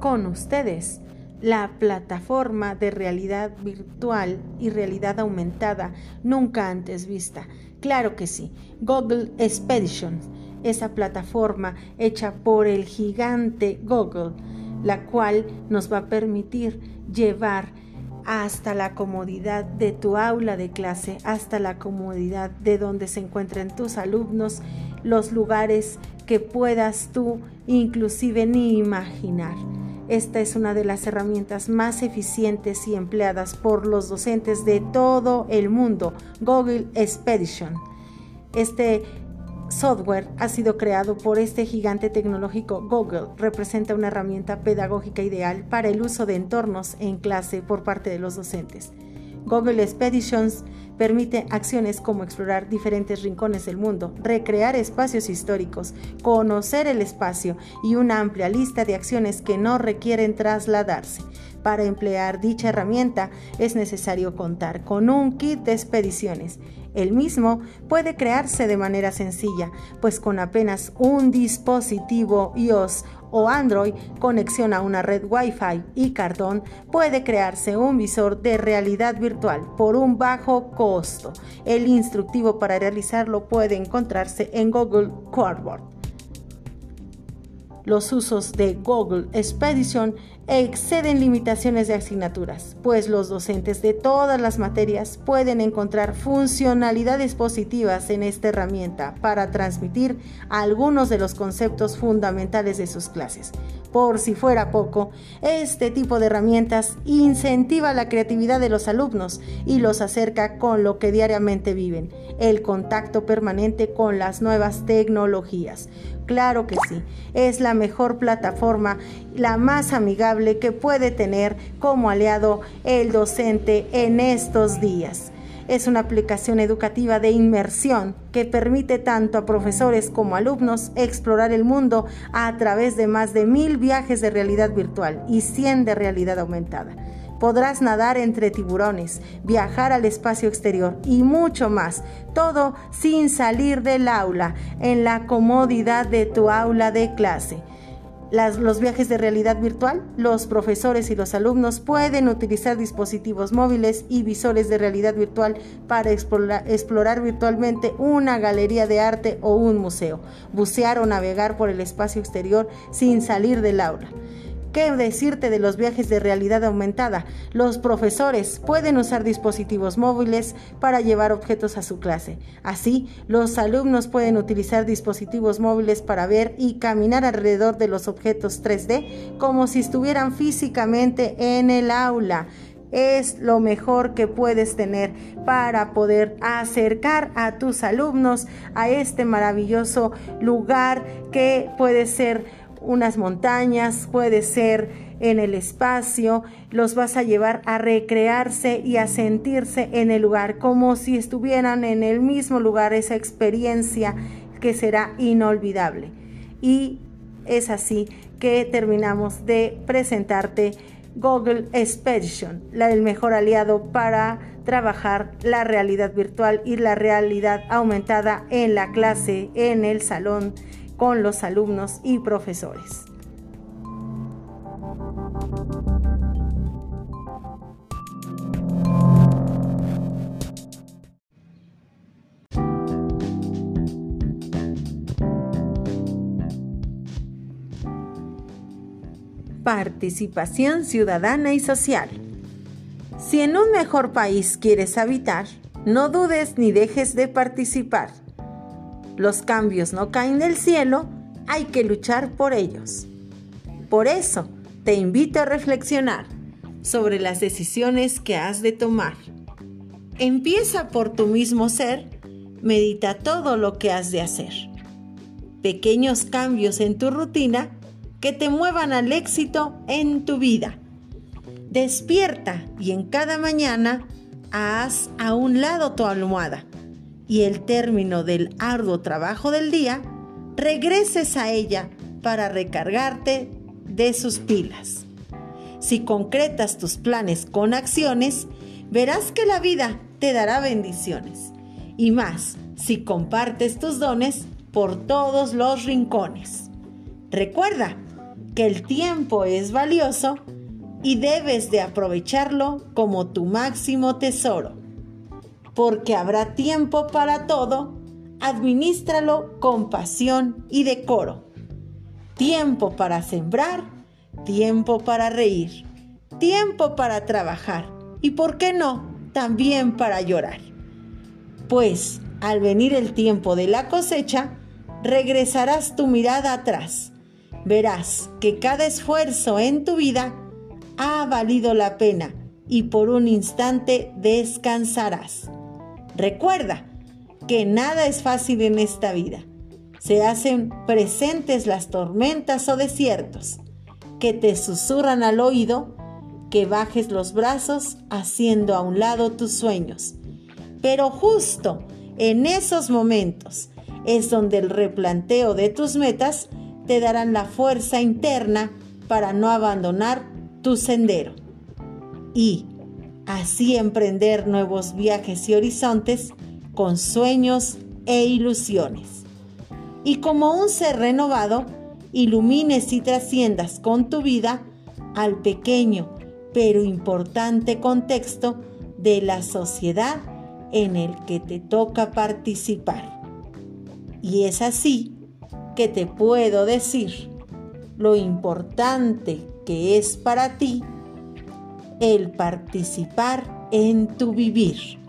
Con ustedes, la plataforma de realidad virtual y realidad aumentada nunca antes vista. Claro que sí, Google Expeditions, esa plataforma hecha por el gigante Google, la cual nos va a permitir llevar hasta la comodidad de tu aula de clase, hasta la comodidad de donde se encuentren tus alumnos, los lugares que puedas tú inclusive ni imaginar. Esta es una de las herramientas más eficientes y empleadas por los docentes de todo el mundo, Google Expedition. Este software ha sido creado por este gigante tecnológico Google. Representa una herramienta pedagógica ideal para el uso de entornos en clase por parte de los docentes. Google Expeditions permite acciones como explorar diferentes rincones del mundo, recrear espacios históricos, conocer el espacio y una amplia lista de acciones que no requieren trasladarse. Para emplear dicha herramienta es necesario contar con un kit de expediciones. El mismo puede crearse de manera sencilla, pues con apenas un dispositivo iOS o Android, conexión a una red Wi-Fi y cartón, puede crearse un visor de realidad virtual por un bajo costo. El instructivo para realizarlo puede encontrarse en Google Cardboard. Los usos de Google Expedition exceden limitaciones de asignaturas, pues los docentes de todas las materias pueden encontrar funcionalidades positivas en esta herramienta para transmitir algunos de los conceptos fundamentales de sus clases. Por si fuera poco, este tipo de herramientas incentiva la creatividad de los alumnos y los acerca con lo que diariamente viven, el contacto permanente con las nuevas tecnologías. Claro que sí, es la mejor plataforma, la más amigable que puede tener como aliado el docente en estos días. Es una aplicación educativa de inmersión que permite tanto a profesores como alumnos explorar el mundo a través de más de mil viajes de realidad virtual y 100 de realidad aumentada podrás nadar entre tiburones, viajar al espacio exterior y mucho más, todo sin salir del aula, en la comodidad de tu aula de clase. Los viajes de realidad virtual, los profesores y los alumnos pueden utilizar dispositivos móviles y visores de realidad virtual para explorar virtualmente una galería de arte o un museo, bucear o navegar por el espacio exterior sin salir del aula. ¿Qué decirte de los viajes de realidad aumentada? Los profesores pueden usar dispositivos móviles para llevar objetos a su clase. Así, los alumnos pueden utilizar dispositivos móviles para ver y caminar alrededor de los objetos 3D como si estuvieran físicamente en el aula es lo mejor que puedes tener para poder acercar a tus alumnos a este maravilloso lugar que puede ser unas montañas, puede ser en el espacio, los vas a llevar a recrearse y a sentirse en el lugar, como si estuvieran en el mismo lugar, esa experiencia que será inolvidable. Y es así que terminamos de presentarte Google Expedition, el mejor aliado para trabajar la realidad virtual y la realidad aumentada en la clase, en el salón con los alumnos y profesores. Participación ciudadana y social. Si en un mejor país quieres habitar, no dudes ni dejes de participar. Los cambios no caen del cielo, hay que luchar por ellos. Por eso, te invito a reflexionar sobre las decisiones que has de tomar. Empieza por tu mismo ser, medita todo lo que has de hacer. Pequeños cambios en tu rutina que te muevan al éxito en tu vida. Despierta y en cada mañana haz a un lado tu almohada y el término del arduo trabajo del día, regreses a ella para recargarte de sus pilas. Si concretas tus planes con acciones, verás que la vida te dará bendiciones. Y más, si compartes tus dones por todos los rincones. Recuerda que el tiempo es valioso y debes de aprovecharlo como tu máximo tesoro. Porque habrá tiempo para todo, administralo con pasión y decoro. Tiempo para sembrar, tiempo para reír, tiempo para trabajar y, ¿por qué no?, también para llorar. Pues al venir el tiempo de la cosecha, regresarás tu mirada atrás. Verás que cada esfuerzo en tu vida ha valido la pena y por un instante descansarás. Recuerda que nada es fácil en esta vida. Se hacen presentes las tormentas o desiertos que te susurran al oído que bajes los brazos haciendo a un lado tus sueños. Pero justo en esos momentos es donde el replanteo de tus metas te darán la fuerza interna para no abandonar tu sendero y así emprender nuevos viajes y horizontes con sueños e ilusiones. Y como un ser renovado, ilumines y trasciendas con tu vida al pequeño pero importante contexto de la sociedad en el que te toca participar. Y es así que te puedo decir lo importante que es para ti el participar en tu vivir.